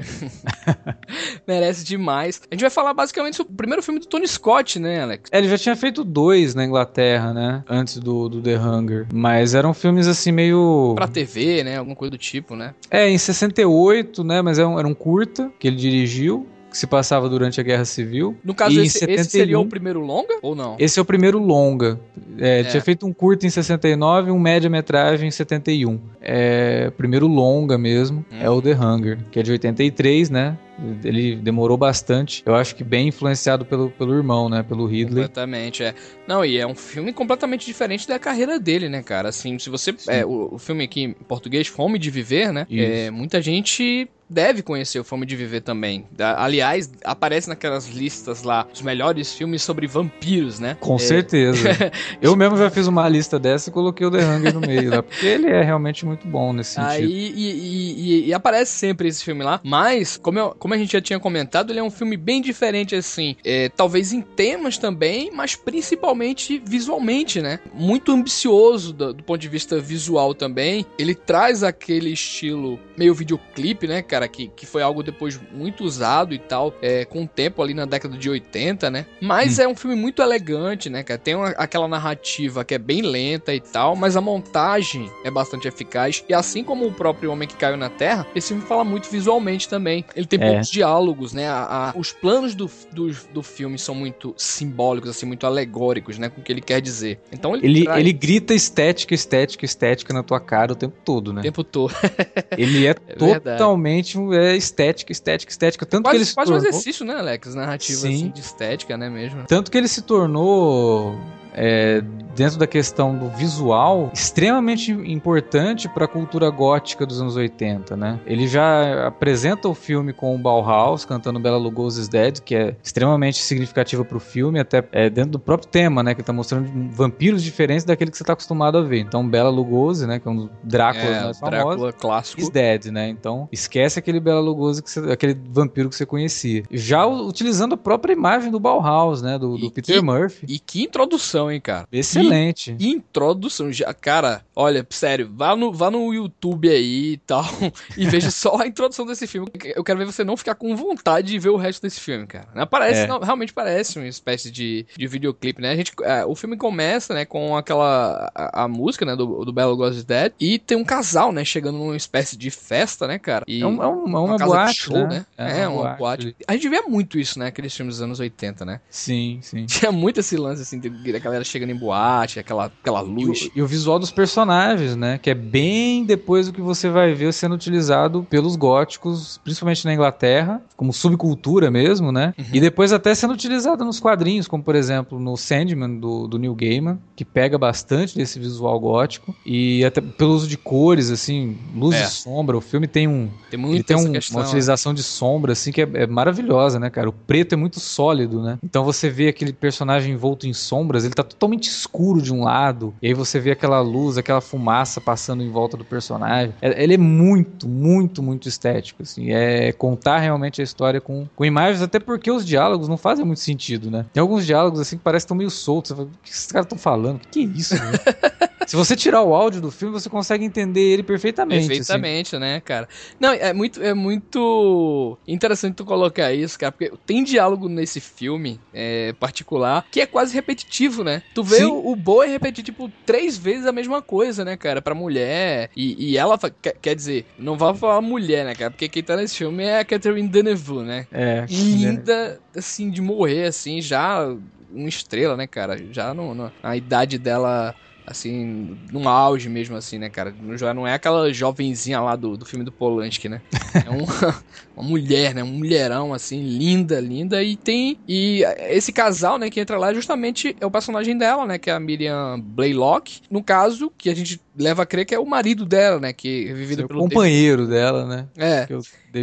merece demais. A gente vai falar basicamente sobre o primeiro filme do Tony Scott, né, Alex? É, ele já tinha feito dois na Inglaterra, né? Antes do, do The Hunger. Mas eram filmes assim meio. Pra TV, né? Alguma coisa do tipo, né? É, em 68, né? Mas era um, era um curta que ele dirigiu que se passava durante a Guerra Civil. No caso, esse, 71, esse, seria o primeiro longa ou não? Esse é o primeiro longa. É, é. Tinha feito um curto em 69 e um média-metragem em 71. É, primeiro longa mesmo hum. é o The Hunger, que é de 83, né? Ele demorou bastante. Eu acho que bem influenciado pelo, pelo irmão, né? Pelo Ridley. Completamente, é. Não, e é um filme completamente diferente da carreira dele, né, cara? Assim, se você. É, o, o, filme aqui em português, Fome de Viver, né? É, muita gente deve conhecer o Fome de Viver também. Aliás, aparece naquelas listas lá os melhores filmes sobre vampiros, né? Com é... certeza. Eu mesmo já fiz uma lista dessa e coloquei o The Hunger no meio lá, porque ele é realmente muito bom nesse sentido. Aí, e, e, e, e, aparece sempre esse filme lá, mas, como, eu, como a gente já tinha comentado, ele é um filme bem diferente, assim, é, talvez em temas também, mas principalmente visualmente, né? Muito ambicioso do, do ponto de vista visual também. Ele traz aquele estilo meio videoclipe, né, cara? cara, que, que foi algo depois muito usado e tal, é, com o tempo ali na década de 80, né? Mas hum. é um filme muito elegante, né, cara? Tem uma, aquela narrativa que é bem lenta e tal, mas a montagem é bastante eficaz. E assim como o próprio Homem que Caiu na Terra, esse filme fala muito visualmente também. Ele tem é. Poucos diálogos, né? A, a, os planos do, do, do filme são muito simbólicos, assim, muito alegóricos, né? Com o que ele quer dizer. Então ele, ele, traz... ele grita estética, estética, estética na tua cara o tempo todo, né? O tempo todo. ele é, é totalmente é estética, estética, estética. Tanto quase, que ele se quase tornou... um exercício, né, Alex? Narrativa assim, de estética, né, mesmo? Tanto que ele se tornou é, dentro da questão do visual, extremamente importante para a cultura gótica dos anos 80, né? Ele já apresenta o filme com o Bauhaus cantando Bela Lugosi's Dead, que é extremamente significativa para o filme, até é, dentro do próprio tema, né? Que está mostrando vampiros diferentes daquele que você está acostumado a ver. Então, Bela Lugosi, né? Que é um dos Dráculas é, mais Drácula clássico. Is Dead, né? Então, esquece aquele Bela Lugosi, que você, aquele vampiro que você conhecia. Já utilizando a própria imagem do Bauhaus, né? Do, do Peter que, Murphy. E que introdução, hein, cara? Excelente. Excelente. introdução. Já, cara, olha, sério, vá no, vá no YouTube aí e tal e veja só a introdução desse filme. Eu quero ver você não ficar com vontade de ver o resto desse filme, cara. Parece, é. não, realmente parece uma espécie de, de videoclipe, né? A gente, é, o filme começa, né, com aquela a, a música, né, do, do Belo Ghost Dead e tem um casal, né, chegando numa espécie de festa, né, cara? E é, um, é uma, uma, uma boate, show, né? né? É, é, uma, uma boate. boate. A gente vê muito isso, né, aqueles filmes dos anos 80, né? Sim, sim. Tinha muito esse lance, assim, da galera chegando em boate aquela, aquela luz. E o, e o, visual dos personagens, né? Que é bem depois do que você vai ver sendo utilizado pelos góticos, principalmente na Inglaterra, como subcultura mesmo, né? Uhum. E depois até sendo utilizado nos quadrinhos, como por exemplo no Sandman do, do Neil Gaiman, que pega bastante desse visual gótico e até pelo uso de cores, assim, luz é. e sombra. O filme tem um. Tem, muito tem um, questão, uma né? utilização de sombra, assim, que é, é maravilhosa, né, cara? O preto é muito sólido, né? Então você vê aquele personagem envolto em sombras, ele tá totalmente escuro de um lado, e aí você vê aquela luz, aquela fumaça passando em volta do personagem. É, ele é muito, muito, muito estético, assim. É contar realmente a história com, com imagens, até porque os diálogos não fazem muito sentido, né? Tem alguns diálogos, assim, que parecem tão meio soltos. Você fala, o que esses caras estão falando? O que, que é isso, né? Se você tirar o áudio do filme, você consegue entender ele perfeitamente. Assim. Perfeitamente, assim. né, cara? Não, é muito, é muito interessante tu colocar isso, cara, porque tem diálogo nesse filme é, particular que é quase repetitivo, né? Tu vê o, o Boa repetir, tipo, três vezes a mesma coisa, né, cara, pra mulher. E, e ela, quer, dizer, não vai falar mulher, né, cara? Porque quem tá nesse filme é a Catherine Deneuve, né? É. Linda, assim, de morrer, assim, já uma estrela, né, cara? Já no, no, na idade dela assim, num auge mesmo, assim, né, cara? Já não é aquela jovenzinha lá do, do filme do Polanski, né? É uma, uma mulher, né? Um mulherão, assim, linda, linda. E tem. E esse casal, né, que entra lá justamente é o personagem dela, né? Que é a Miriam Blaylock. No caso, que a gente leva a crer que é o marido dela, né? Que é vivido Seu pelo. companheiro David... dela, né? É. Que é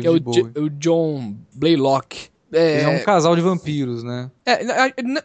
o, que é o John Blaylock. É, é um casal de vampiros, né? É,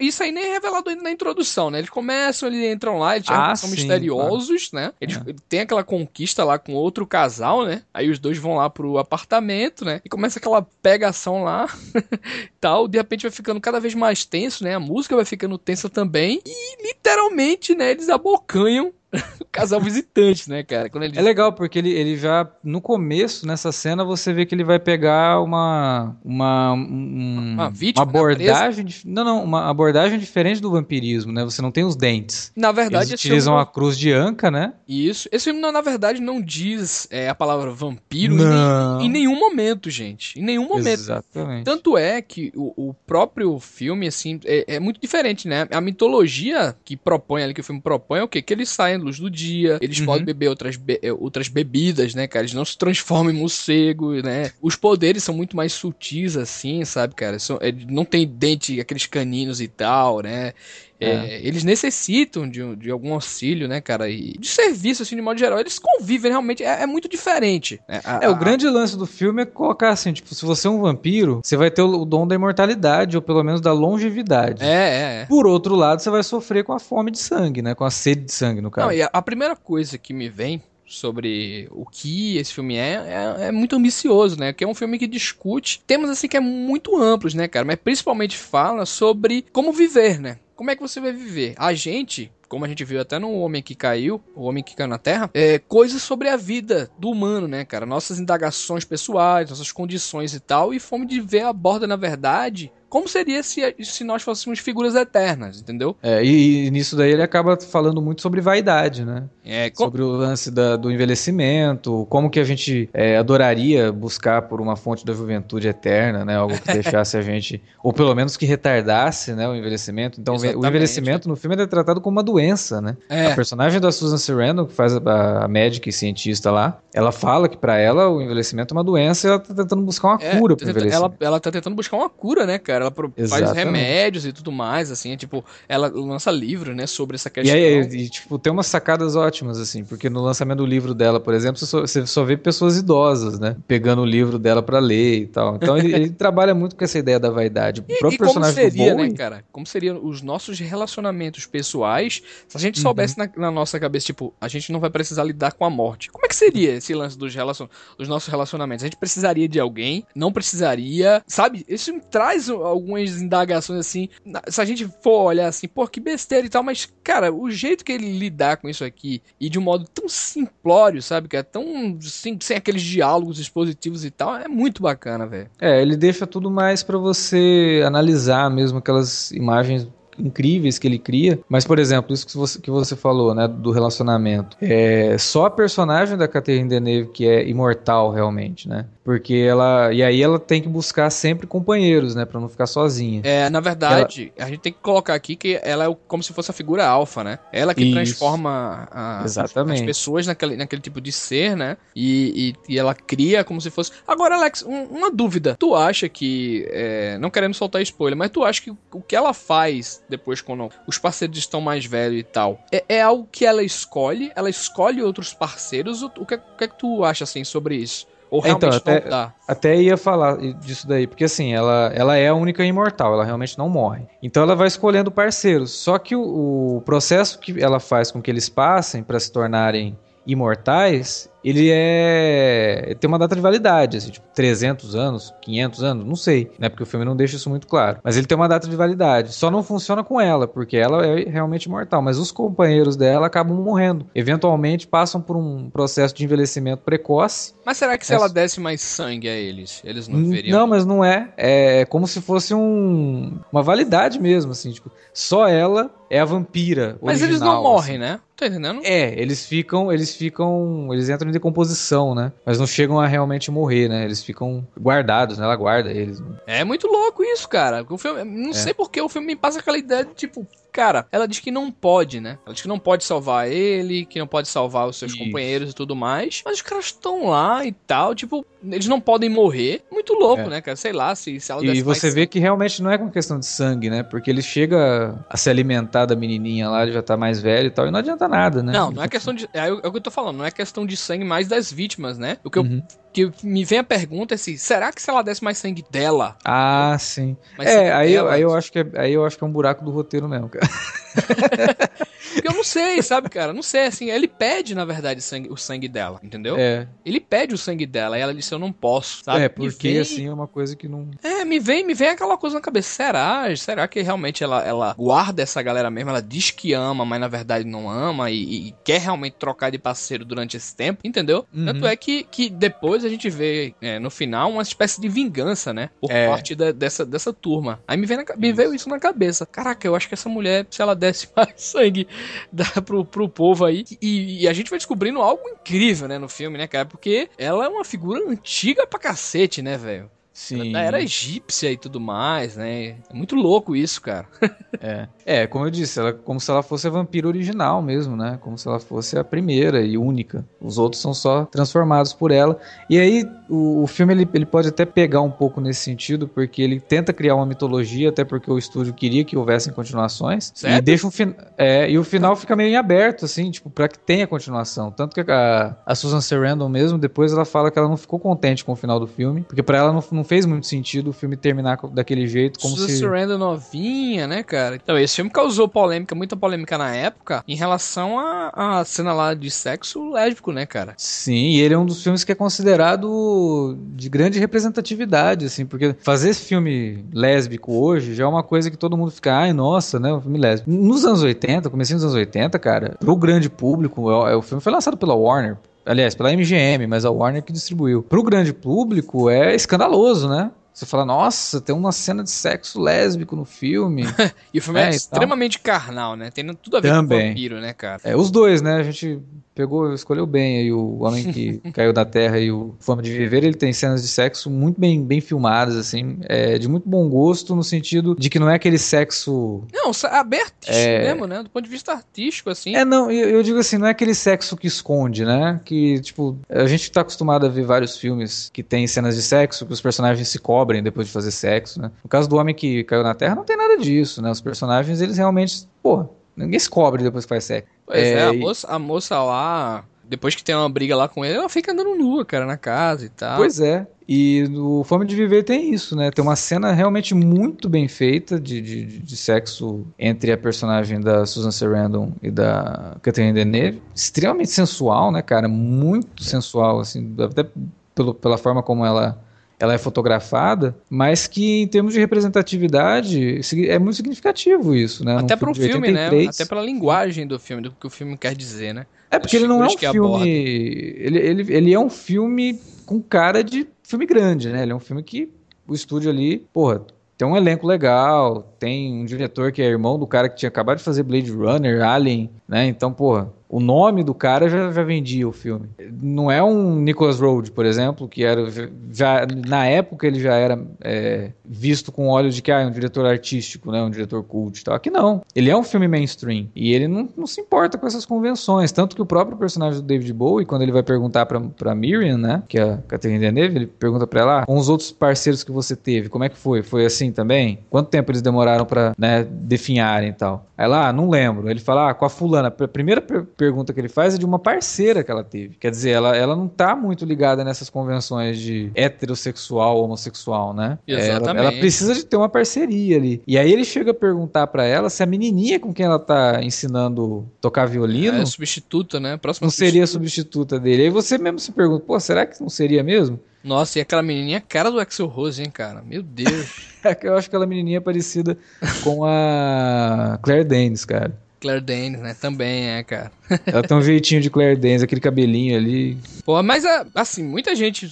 isso aí nem é revelado na introdução, né? Eles começam, eles entram lá, eles ah, são sim, misteriosos, claro. né? Eles é. tem aquela conquista lá com outro casal, né? Aí os dois vão lá pro apartamento, né? E começa aquela pegação lá tal. De repente vai ficando cada vez mais tenso, né? A música vai ficando tensa também. E literalmente, né? Eles abocanham casal visitante, né, cara? Ele... É legal, porque ele, ele já, no começo, nessa cena, você vê que ele vai pegar uma. Uma, um, uma, vítima, uma abordagem. Né, não, não, uma abordagem diferente do vampirismo, né? Você não tem os dentes. Na verdade, Eles utilizam filme... a cruz de anca, né? Isso. Esse filme, na verdade, não diz é, a palavra vampiro em, em, nenhum momento, gente. Em nenhum momento. Exatamente. Tanto é que o, o próprio filme, assim, é, é, muito diferente, né? A mitologia que propõe ali, que o filme propõe, é o quê? Que eles saem luz do dia, eles uhum. podem beber outras, be eh, outras bebidas, né, cara? Eles não se transformam em morcego, né? Os poderes são muito mais sutis, assim, sabe, cara? São, é, não tem dente, aqueles caninos e tal, né? É. É, eles necessitam de, de algum auxílio, né, cara? E de serviço, assim, de modo geral. Eles convivem realmente, é, é muito diferente. Né? A, é, o grande lance do filme é colocar assim, tipo, se você é um vampiro, você vai ter o, o dom da imortalidade, ou pelo menos da longevidade. É, é, é. Por outro lado, você vai sofrer com a fome de sangue, né? Com a sede de sangue, no caso. Não, e a, a primeira coisa que me vem sobre o que esse filme é, é, é, muito ambicioso, né? Que é um filme que discute temas assim que é muito amplos, né, cara? Mas principalmente fala sobre como viver, né? Como é que você vai viver? A gente, como a gente viu até no Homem que Caiu, o Homem que Caiu na Terra, é coisas sobre a vida do humano, né, cara? Nossas indagações pessoais, nossas condições e tal, e fome de ver a borda, na verdade, como seria se, se nós fôssemos figuras eternas, entendeu? É, e, e nisso daí ele acaba falando muito sobre vaidade, né? É, com... Sobre o lance da, do envelhecimento, como que a gente é, adoraria buscar por uma fonte da juventude eterna, né? Algo que deixasse a gente, ou pelo menos que retardasse, né, o envelhecimento. Então Exatamente. o envelhecimento no filme é tratado como uma doença, né? É. A personagem da Susan Sarandon, que faz a, a médica e cientista lá, ela fala que para ela o envelhecimento é uma doença e ela tá tentando buscar uma é, cura pro envelhecimento. Ela, ela tá tentando buscar uma cura, né, cara? Ela faz remédios e tudo mais, assim, é, tipo, ela lança livro, né, sobre essa questão. E aí, e, tipo, tem umas sacadas ótimas, assim, porque no lançamento do livro dela, por exemplo, você só, você só vê pessoas idosas, né, pegando o livro dela para ler e tal. Então ele, ele, trabalha muito com essa ideia da vaidade. O e, próprio e personagem como seria, né, cara? Como seriam os nossos relacionamentos pessoais se a gente uhum. soubesse na, na, nossa cabeça, tipo, a gente não vai precisar lidar com a morte. Como é que seria esse lance dos, relacion, dos nossos relacionamentos? A gente precisaria de alguém, não precisaria, sabe? Isso me traz algumas indagações assim. Se a gente for olhar assim, pô, que besteira e tal, mas, cara, o jeito que ele lidar com isso aqui e de um modo tão simplório, sabe? Que é tão. Assim, sem aqueles diálogos expositivos e tal, é muito bacana, velho. É, ele deixa tudo mais para você analisar mesmo aquelas imagens incríveis que ele cria. Mas, por exemplo, isso que você, que você falou, né, do relacionamento. É só a personagem da Catherine Deneuve que é imortal realmente, né? Porque ela. E aí ela tem que buscar sempre companheiros, né? Pra não ficar sozinha. É, na verdade, ela... a gente tem que colocar aqui que ela é como se fosse a figura alfa, né? Ela que Isso. transforma a, Exatamente. as pessoas naquele, naquele tipo de ser, né? E, e, e ela cria como se fosse. Agora, Alex, um, uma dúvida. Tu acha que. É, não querendo soltar spoiler, mas tu acha que o que ela faz depois quando os parceiros estão mais velhos e tal, é, é algo que ela escolhe? Ela escolhe outros parceiros? O que, o que é que tu acha assim sobre isso? Ou realmente então, até, não dá? Até ia falar disso daí, porque assim, ela, ela é a única imortal, ela realmente não morre. Então ela vai escolhendo parceiros. Só que o, o processo que ela faz com que eles passem para se tornarem imortais ele é tem uma data de validade, assim, tipo 300 anos, 500 anos, não sei, né? Porque o filme não deixa isso muito claro. Mas ele tem uma data de validade. Só não funciona com ela, porque ela é realmente mortal, mas os companheiros dela acabam morrendo. Eventualmente passam por um processo de envelhecimento precoce. Mas será que se é... ela desse mais sangue a eles, eles não veriam? Não, mas não é. É como se fosse um uma validade mesmo, assim, tipo, só ela é a vampira Mas original, eles não morrem, assim. né? Tá entendendo? É, eles ficam, eles ficam, eles entram em decomposição, né? Mas não chegam a realmente morrer, né? Eles ficam guardados, né? Ela guarda eles. É muito louco isso, cara. O filme, não é. sei porque o filme me passa aquela ideia de tipo, Cara, ela diz que não pode, né? Ela diz que não pode salvar ele, que não pode salvar os seus Isso. companheiros e tudo mais. Mas os caras estão lá e tal, tipo, eles não podem morrer. Muito louco, é. né, cara? Sei lá, se, se ela E você vê que realmente não é com questão de sangue, né? Porque ele chega a se alimentar da menininha lá, ele já tá mais velho e tal, e não adianta nada, né? Não, não é questão de. É, é o que eu tô falando, não é questão de sangue mais das vítimas, né? O que uhum. eu que me vem a pergunta assim, será que se ela desse mais sangue dela? Ah, sim. é, aí, dela, aí, eu acho que é, aí eu acho que é um buraco do roteiro mesmo, cara. Porque eu não sei, sabe, cara? Não sei, assim, ele pede, na verdade, sangue, o sangue dela, entendeu? É. Ele pede o sangue dela, e ela disse, eu não posso, sabe? É, porque vem... assim é uma coisa que não... É, me vem, me vem aquela coisa na cabeça, será? Será que realmente ela, ela guarda essa galera mesmo? Ela diz que ama, mas na verdade não ama, e, e quer realmente trocar de parceiro durante esse tempo, entendeu? Uhum. Tanto é que, que depois a gente vê, é, no final, uma espécie de vingança, né? Por é. parte da, dessa, dessa turma. Aí me, vem na, me veio isso na cabeça. Caraca, eu acho que essa mulher, se ela desse mais sangue dá pro, pro povo aí. E, e, a gente vai descobrindo algo incrível, né, no filme, né, cara? Porque ela é uma figura antiga pra cacete, né, velho? Sim. Da era egípcia e tudo mais, né? É muito louco isso, cara. é. é, como eu disse, ela como se ela fosse a vampira original mesmo, né? Como se ela fosse a primeira e única. Os outros são só transformados por ela. E aí, o, o filme ele, ele pode até pegar um pouco nesse sentido, porque ele tenta criar uma mitologia, até porque o estúdio queria que houvessem continuações. Certo? E deixa um é, e o final fica meio em aberto, assim, tipo, pra que tenha continuação. Tanto que a, a Susan Sarandon mesmo, depois ela fala que ela não ficou contente com o final do filme, porque para ela não, não fez muito sentido o filme terminar daquele jeito, como Susan se... Sarandon novinha, né, cara? Então, esse filme causou polêmica, muita polêmica na época, em relação à cena lá de sexo lésbico, né, cara? Sim, e ele é um dos filmes que é considerado de grande representatividade, assim, porque fazer esse filme lésbico hoje já é uma coisa que todo mundo fica, ai, nossa, né, um filme lésbico. Nos anos 80, comecei nos anos 80, cara, pro grande público, o, o filme foi lançado pela Warner, Aliás, pela MGM, mas a Warner que distribuiu. Pro grande público é escandaloso, né? Você fala, nossa, tem uma cena de sexo lésbico no filme. e o filme é, é extremamente carnal, né? Tem tudo a ver Também. com vampiro, né, cara? É, os dois, né? A gente pegou, escolheu bem aí o Homem que Caiu da Terra e o Fome de Viver. Ele tem cenas de sexo muito bem, bem filmadas, assim, é, de muito bom gosto, no sentido de que não é aquele sexo. Não, aberto é... mesmo, né? Do ponto de vista artístico, assim. É, não, eu, eu, digo assim, não é aquele sexo que esconde, né? Que, tipo, a gente tá acostumado a ver vários filmes que tem cenas de sexo, que os personagens se cobrem depois de fazer sexo, né? No caso do Homem que Caiu na Terra, não tem nada disso, né? Os personagens, eles realmente, pô, ninguém se cobre depois que faz sexo. Pois é, é a, moça, a moça lá, depois que tem uma briga lá com ele, ela fica andando nua, cara, na casa e tal. Pois é. E no Fome de Viver tem isso, né? Tem uma cena realmente muito bem feita de, de, de sexo entre a personagem da Susan Sarandon e da Catherine Deneuve. Extremamente sensual, né, cara? Muito sensual, assim, até pelo, pela forma como ela ela é fotografada, mas que em termos de representatividade é muito significativo isso, né? Até para o filme, 83. né? Até pela linguagem do filme, do que o filme quer dizer, né? É porque ele não é um filme. Ele, ele, ele é um filme com cara de filme grande, né? Ele é um filme que o estúdio ali, porra, tem um elenco legal, tem um diretor que é irmão do cara que tinha acabado de fazer Blade Runner, Alien, né? Então, porra, o nome do cara já, já vendia o filme. Não é um Nicholas Road, por exemplo, que era já na época ele já era é, visto com olhos de que ah, é um diretor artístico, né, um diretor cult, tal. Aqui não. Ele é um filme mainstream e ele não, não se importa com essas convenções, tanto que o próprio personagem do David Bowie, quando ele vai perguntar para Miriam, né, que é a Catherine Deneuve, ele pergunta para ela, ah, com os outros parceiros que você teve, como é que foi? Foi assim também? Quanto tempo eles demoraram para né, definharem e tal? Aí lá, ah, não lembro. Ele fala, ah, com a fulana. A primeira pergunta que ele faz é de uma parceira que ela teve. Quer dizer, ela, ela não tá muito ligada nessas convenções de heterossexual, homossexual, né? Exatamente. Ela, ela precisa de ter uma parceria ali. E aí ele chega a perguntar para ela se a menininha com quem ela tá ensinando tocar violino... É substituta, né? Próxima não seria substituta dele. Aí você mesmo se pergunta, pô, será que não seria mesmo? Nossa, e aquela menininha é cara do Axel Rose, hein, cara? Meu Deus. eu acho que aquela menininha é parecida com a Claire Danes, cara. Claire Danes, né? Também é, cara. Ela tem um jeitinho de Claire Danes, aquele cabelinho ali. Pô, mas assim, muita gente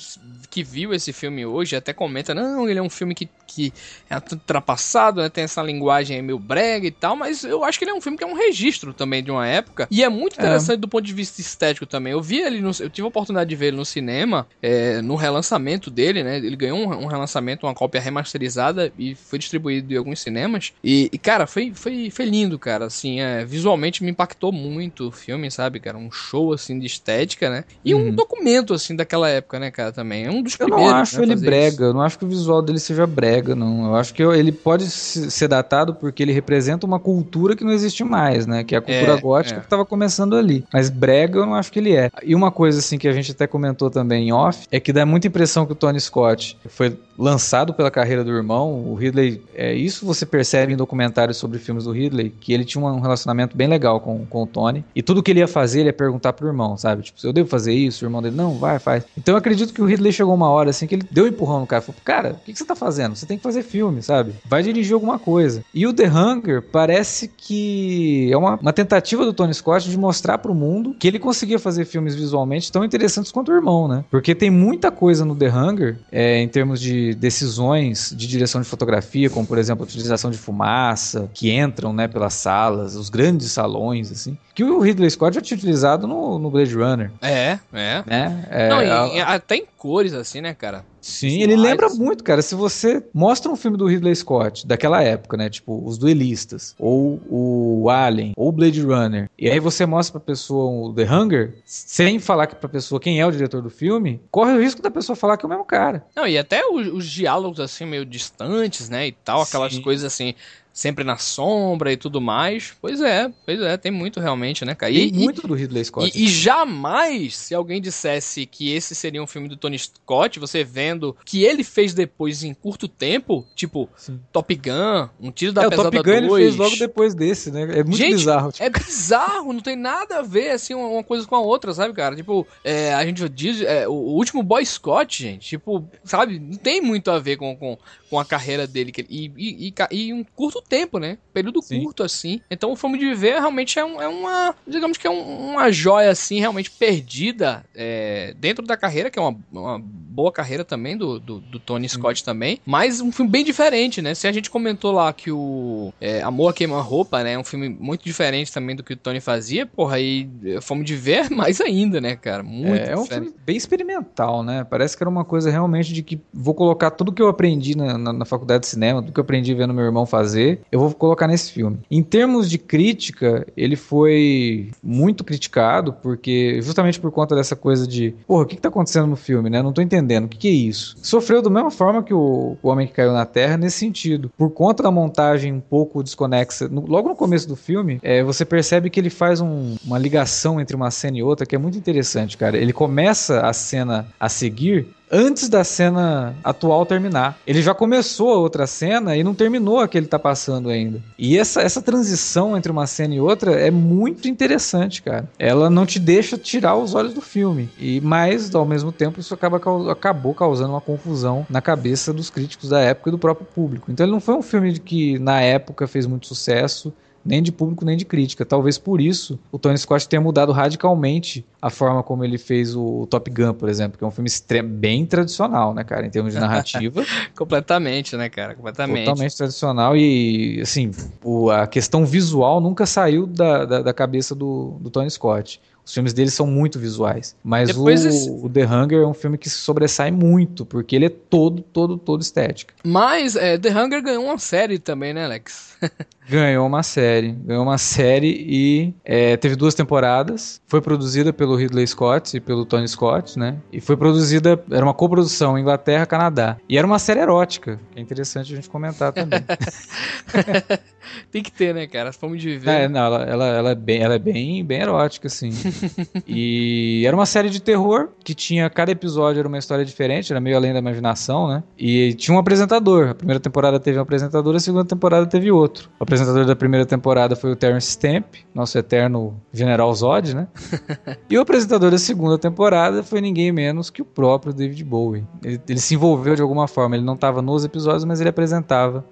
que viu esse filme hoje até comenta, não, ele é um filme que, que é ultrapassado, né? Tem essa linguagem meio brega e tal, mas eu acho que ele é um filme que é um registro também de uma época. E é muito é. interessante é. do ponto de vista estético também. Eu vi ele, no, eu tive a oportunidade de ver ele no cinema, é, no relançamento dele, né? Ele ganhou um, um, relançamento, uma cópia remasterizada e foi distribuído em alguns cinemas. E, e cara, foi, foi, foi lindo, cara. Assim, é, visualmente me impactou muito o filme, sabe, cara? Um show, assim, de estética, né? E uhum. um documento, assim, daquela época, né, cara, também. Um um dos Eu primeiros. não acho né, ele brega, isso. eu não acho que o visual dele seja brega, não. Eu acho que ele pode se- ser datado porque ele representa uma cultura que não existe mais, né? Que é a cultura É, gótica é. que tava começando ali. Mas brega eu não acho que ele é. E uma coisa assim que a gente até comentou também em off é que dá muita impressão que o Tony Scott foi lançado pela carreira do irmão. O Ridley, é isso você percebe em documentários sobre filmes do Ridley, que ele tinha um relacionamento bem legal com, com o Tony. E tudo que ele ia fazer, ele ia perguntar pro irmão, sabe? Tipo, eu devo fazer isso? O irmão dele, não, vai, faz. Então eu acredito que o Ridley chegou uma hora assim que ele deu um empurrão no cara. Falou, cara, o que, que você tá fazendo? Você tem que fazer filme, sabe? Vai dirigir alguma coisa. E o The Hunger parece que é uma, uma tentativa do Tony Scott de mostrar pro mundo que ele conseguia fazer filmes visualmente tão interessantes quanto o irmão, né? Porque tem muita coisa no The Hunger, é, em termos de decisões de direção de fotografia, como por exemplo a utilização de fumaça, que entram, né, pelas salas, os grandes salões, assim, que o Ridley Scott já tinha utilizado no, no Blade Runner, É, é. né? É, não, a- até em cores, assim, né, cara? Sim, ele lembra muito, cara. Se você mostra um filme do Ridley Scott daquela época, né? Tipo, Os Duelistas, ou o Alien, ou Blade Runner, e aí você mostra pra pessoa o The Hunger, sem falar que pra pessoa quem é o diretor do filme, corre o risco da pessoa falar que é o mesmo cara. Não, e até os, os diálogos, assim, meio distantes, né, e tal, aquelas Sim. coisas, assim, sempre na sombra e tudo mais. Pois é, pois é, tem muito realmente, né, cara? Tem E, muito do Ridley Scott. E, e jamais, se alguém dissesse que esse seria um filme do Tony Scott, você vendo que ele fez depois em curto tempo, tipo Sim. Top Gun, Um Tiro da É, o Pesada Top Gun ele 2. fez logo depois desse, né? É muito Gente, bizarro. tipo, É bizarro, não tem nada a ver, assim, uma coisa com a outra, sabe, cara? Tipo, é, a gente diz, é, o o último Boy Scott, gente, tipo, sabe, não tem muito a ver com, com, com a carreira dele, que ele- e, e, e um curto tempo, né? Período Sim. curto, assim. Então, o Fome de Viver realmente é, um- é uma, digamos que é um- uma joia, assim, realmente perdida é, dentro da carreira, que é uma, uma boa carreira também do, do, do Tony Scott também, mas um filme bem diferente, né? Se a gente comentou lá que o é, Amor a Queima-Roupa, né, é um filme muito diferente também do que o Tony fazia, porra, aí Fome de Ver mais ainda, né, cara? Muito é, é um filme bem experimental, né? Parece que era uma coisa realmente de que vou colocar tudo que eu aprendi na, na- na faculdade de cinema, tudo que eu aprendi vendo meu irmão fazer, eu vou colocar nesse filme. Em termos de crítica, ele foi muito criticado, porque justamente por conta dessa coisa de, porra, o que, que tá acontecendo no filme, né? Não tô entendendo, o que, que é isso? Sofreu da mesma forma que o, o Homem que Caiu na Terra nesse sentido. Por conta da montagem um pouco desconexa, no- logo no começo do filme, é, você percebe que ele faz um- uma ligação entre uma cena e outra que é muito interessante, cara. Ele começa a cena a seguir antes da cena atual terminar. Ele já começou a outra cena e não terminou a que ele tá passando ainda. E essa, essa transição entre uma cena e outra é muito interessante, cara. Ela não te deixa tirar os olhos do filme. E mas ao mesmo tempo isso acaba acabou causando uma confusão na cabeça dos críticos da época e do próprio público. Então ele não foi um filme que na época fez muito sucesso nem de público nem de crítica. Talvez por isso o Tony Scott tenha mudado radicalmente a forma como ele fez o Top Gun, por exemplo, que é um filme bem tradicional, né, cara, em termos de narrativa, Completamente, né, cara? Completamente. totalmente tradicional e, assim, o- a questão visual nunca saiu da, da, da cabeça do, do Tony Scott. Os filmes dele são muito visuais, mas o, esse- o The Hunger é um filme que se sobressai muito, porque ele é todo, todo, todo estética. Mas é, The Hunger ganhou uma série também, né, Alex? Ganhou uma série. Ganhou uma série e é, teve duas temporadas. Foi produzida pelo Ridley Scott e pelo Tony Scott, né? E foi produzida, era uma coprodução Inglaterra-Canadá. E era uma série erótica, que é interessante a gente comentar também. Tem que ter, né, cara? Fome de viver. é, não, ela, ela, ela é, bem, ela é bem, bem erótica, assim. e era uma série de terror que tinha, cada episódio era uma história diferente, era meio além da imaginação, né? E tinha um apresentador. A primeira temporada teve um apresentador, a segunda temporada teve outro. O apresentador da primeira temporada foi o Terence Stamp, nosso eterno General Zod, né? e o apresentador da segunda temporada foi ninguém menos que o próprio David Bowie. Ele, ele se envolveu de alguma forma, ele não estava nos episódios, mas ele apresentava.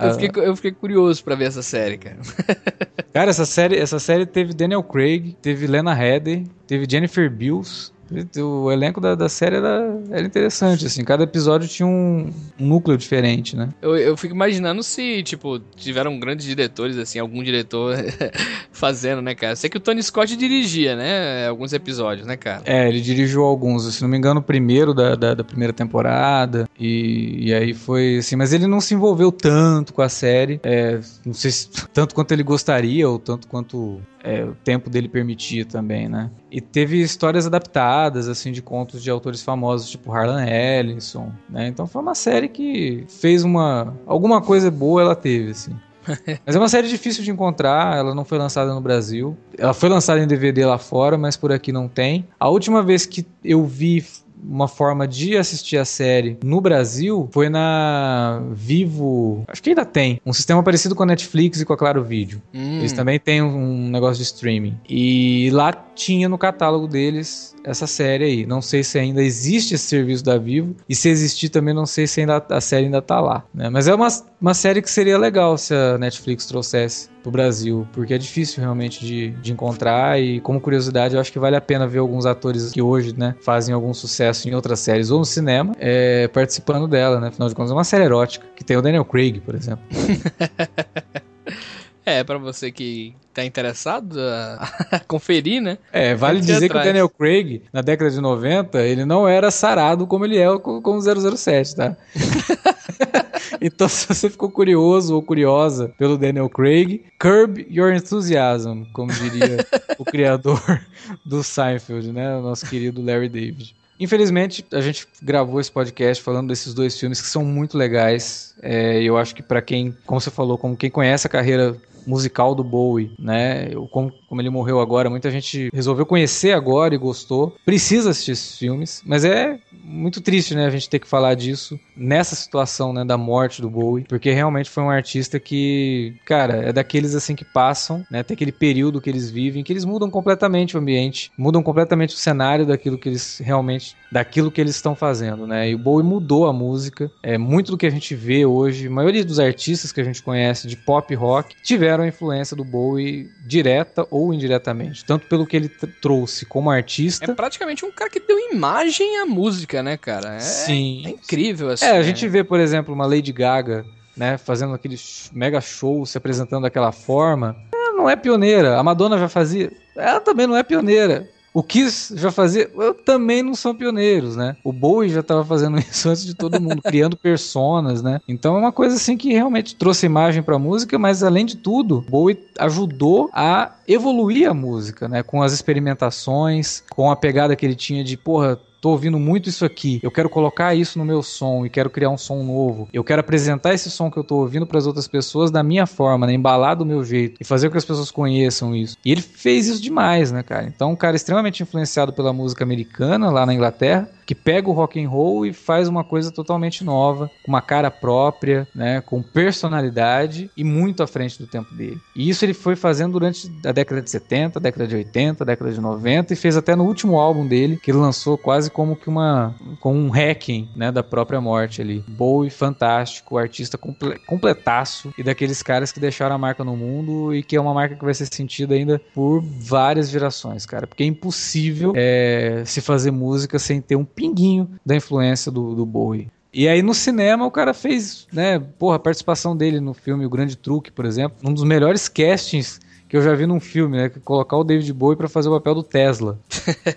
eu, fiquei, eu fiquei curioso pra ver essa série, cara. Cara, essa série, essa série teve Daniel Craig, teve Lena Headey, teve Jennifer Bills. O elenco da, da série era, era interessante, assim. Cada episódio tinha um, um núcleo diferente, né? Eu, eu fico imaginando se, tipo, tiveram grandes diretores, assim, algum diretor fazendo, né, cara? Sei que o Tony Scott dirigia, né, alguns episódios, né, cara? É, ele dirigiu alguns, se não me engano, o primeiro da, da, da primeira temporada. E, e aí foi assim, mas ele não se envolveu tanto com a série. É, não sei se tanto quanto ele gostaria, ou tanto quanto é, o tempo dele permitia também, né? E teve histórias adaptadas, assim, de contos de autores famosos, tipo Harlan Ellison, né? Então foi uma série que fez uma... Alguma coisa boa ela teve, assim. Mas é uma série difícil de encontrar, ela não foi lançada no Brasil. Ela foi lançada em DVD lá fora, mas por aqui não tem. A última vez que eu vi uma forma de assistir a série no Brasil foi na Vivo. Acho que ainda tem. Um sistema parecido com a Netflix e com a Claro Vídeo. Hum. Eles também têm um negócio de streaming. E lá tinha no catálogo deles essa série aí. Não sei se ainda existe esse serviço da Vivo. E se existir também, não sei se ainda, a série ainda tá lá. Né? Mas é uma, uma série que seria legal se a Netflix trouxesse pro Brasil, porque é difícil realmente de, de encontrar e como curiosidade eu acho que vale a pena ver alguns atores que hoje, né, fazem algum sucesso em outras séries ou no cinema, é, participando dela, né, afinal de contas é uma série erótica, que tem o Daniel Craig, por exemplo. É, para você que tá interessado a, conferir, né? É, vale dizer atrás. que o Daniel Craig, na década de 90, ele não era sarado como ele é com, com o 007, tá? então, se você ficou curioso ou curiosa pelo Daniel Craig, curb your enthusiasm, como diria o criador do Seinfeld, né? O nosso querido Larry David. Infelizmente, a gente gravou esse podcast falando desses dois filmes que são muito legais. É, eu acho que para quem, como você falou, como quem conhece a carreira musical do Bowie, né? Como, como ele morreu agora, muita gente resolveu conhecer agora e gostou. Precisa assistir esses filmes, mas é muito triste, né, a gente ter que falar disso nessa situação, né, da morte do Bowie, porque realmente foi um artista que, cara, é daqueles assim que passam, né, tem aquele período que eles vivem, que eles mudam completamente o ambiente, mudam completamente o cenário daquilo que eles realmente, daquilo que eles estão fazendo, né? E o Bowie mudou a música, é muito do que a gente vê hoje, a maioria dos artistas que a gente conhece de pop rock tiveram a influência do Bowie direta ou indiretamente, tanto pelo que ele trouxe como artista. É praticamente um cara que deu imagem à música, né, cara? É, Sim. É incrível assim. É, a gente vê, por exemplo, uma Lady Gaga, né, fazendo aquele mega show, se apresentando daquela forma. Ela não é pioneira. A Madonna já fazia. Ela também não é pioneira. O Kiss já fazia, também não são pioneiros, né? O Bowie já estava fazendo isso antes de todo mundo, criando personas, né? Então é uma coisa assim que realmente trouxe imagem para a música, mas além de tudo, Bowie ajudou a evoluir a música, né? Com as experimentações, com a pegada que ele tinha de, porra, tô ouvindo muito isso aqui, eu quero colocar isso no meu som e quero criar um som novo. Eu quero apresentar esse som que eu tô ouvindo para as outras pessoas da minha forma, né, embalar do meu jeito e fazer com que as pessoas conheçam isso. E ele fez isso demais, né, cara? Então, um cara extremamente influenciado pela música americana lá na Inglaterra, que pega o rock and roll e faz uma coisa totalmente nova, com uma cara própria, né, com personalidade e muito à frente do tempo dele. E isso ele foi fazendo durante a década de 70, a década de 80, a década de 90 e fez até no último álbum dele, que ele lançou quase como que uma com um hacking, né, da própria morte ali. Bowie fantástico, artista comple completaço e daqueles caras que deixaram a marca no mundo e que é uma marca que vai ser sentida ainda por várias gerações, cara, porque é impossível é, se fazer música sem ter um pinguinho da influência do, do Bowie. E aí no cinema o cara fez, né, porra, a participação dele no filme O Grande Truque, por exemplo, um dos melhores castings que eu já vi num filme, né? Colocar o David Bowie para fazer o papel do Tesla.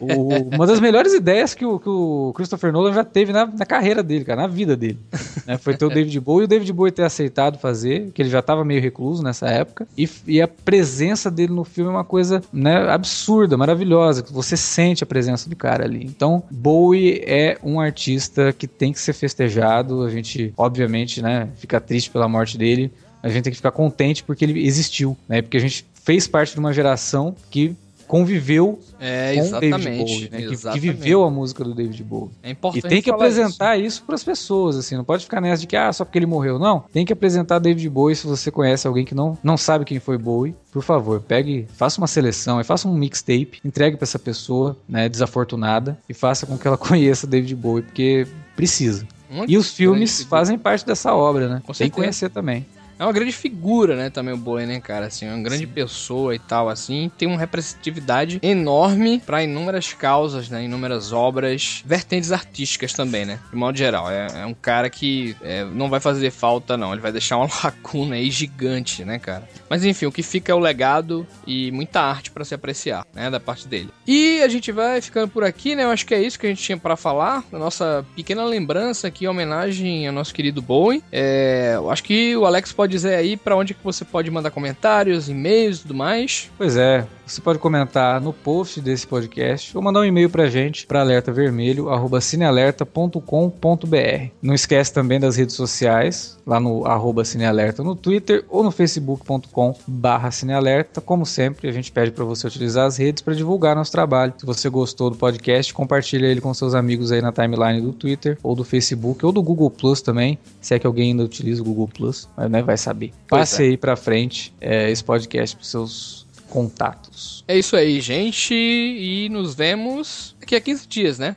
O, uma das melhores ideias que o, que o Christopher Nolan já teve na, na carreira dele, cara, na vida dele. Né, foi ter o David Bowie e o David Bowie ter aceitado fazer, que ele já estava meio recluso nessa época. E, e, a presença dele no filme é uma coisa né, absurda, maravilhosa. que Você sente a presença do cara ali. Então, Bowie é um artista que tem que ser festejado. A gente, obviamente, né, fica triste pela morte dele a gente tem que ficar contente porque ele existiu, né? Porque a gente fez parte de uma geração que conviveu é, com o David Bowie, né? que, que, viveu a música do David Bowie. É importante e tem que apresentar isso, isso para as pessoas, assim, não pode ficar nessa de que ah, só porque ele morreu, não. Tem que apresentar David Bowie se você conhece alguém que não, não sabe quem foi Bowie. Por favor, pegue, faça uma seleção, faça um mixtape, entregue para essa pessoa, né, desafortunada e faça com que ela conheça David Bowie, porque precisa. Muito e os filmes fazem parte dessa obra, né? Tem que conhecer também é uma grande figura, né, também o Bowie, né, cara, assim, uma grande Sim. pessoa e tal, assim, tem uma representatividade enorme para inúmeras causas, né, inúmeras obras, vertentes artísticas também, né, de modo geral, é, é um cara que é, não vai fazer falta, não, ele vai deixar uma lacuna aí gigante, né, cara. Mas enfim, o que fica é o legado e muita arte para se apreciar, né, da parte dele. E a gente vai ficando por aqui, né, eu acho que é isso que a gente tinha para falar, a nossa pequena lembrança aqui, homenagem ao nosso querido Bowie, é, eu acho que o Alex pode dizer aí para onde que você pode mandar comentários, e-mails e tudo mais. Pois é, você pode comentar no post desse podcast ou mandar um e-mail pra gente para alertavermelho@cinealerta.com.br. Não esquece também das redes sociais, lá no arroba cinealerta no Twitter ou no facebook.com/cinealerta. Como sempre, a gente pede para você utilizar as redes para divulgar nosso trabalho. Se você gostou do podcast, compartilha ele com seus amigos aí na timeline do Twitter ou do Facebook ou do Google Plus também, se é que alguém ainda utiliza o Google Plus, mas né, vai saber. Passe é. aí para frente é, esse podcast para seus contatos. É isso aí, gente. E nos vemos daqui a 15 dias, né?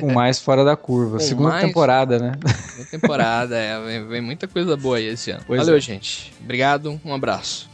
Com mais fora da curva. Com Segunda mais- temporada, né? Boa temporada, é, vem, vem muita coisa boa aí esse ano. Pois Valeu, é. gente. Obrigado, um abraço.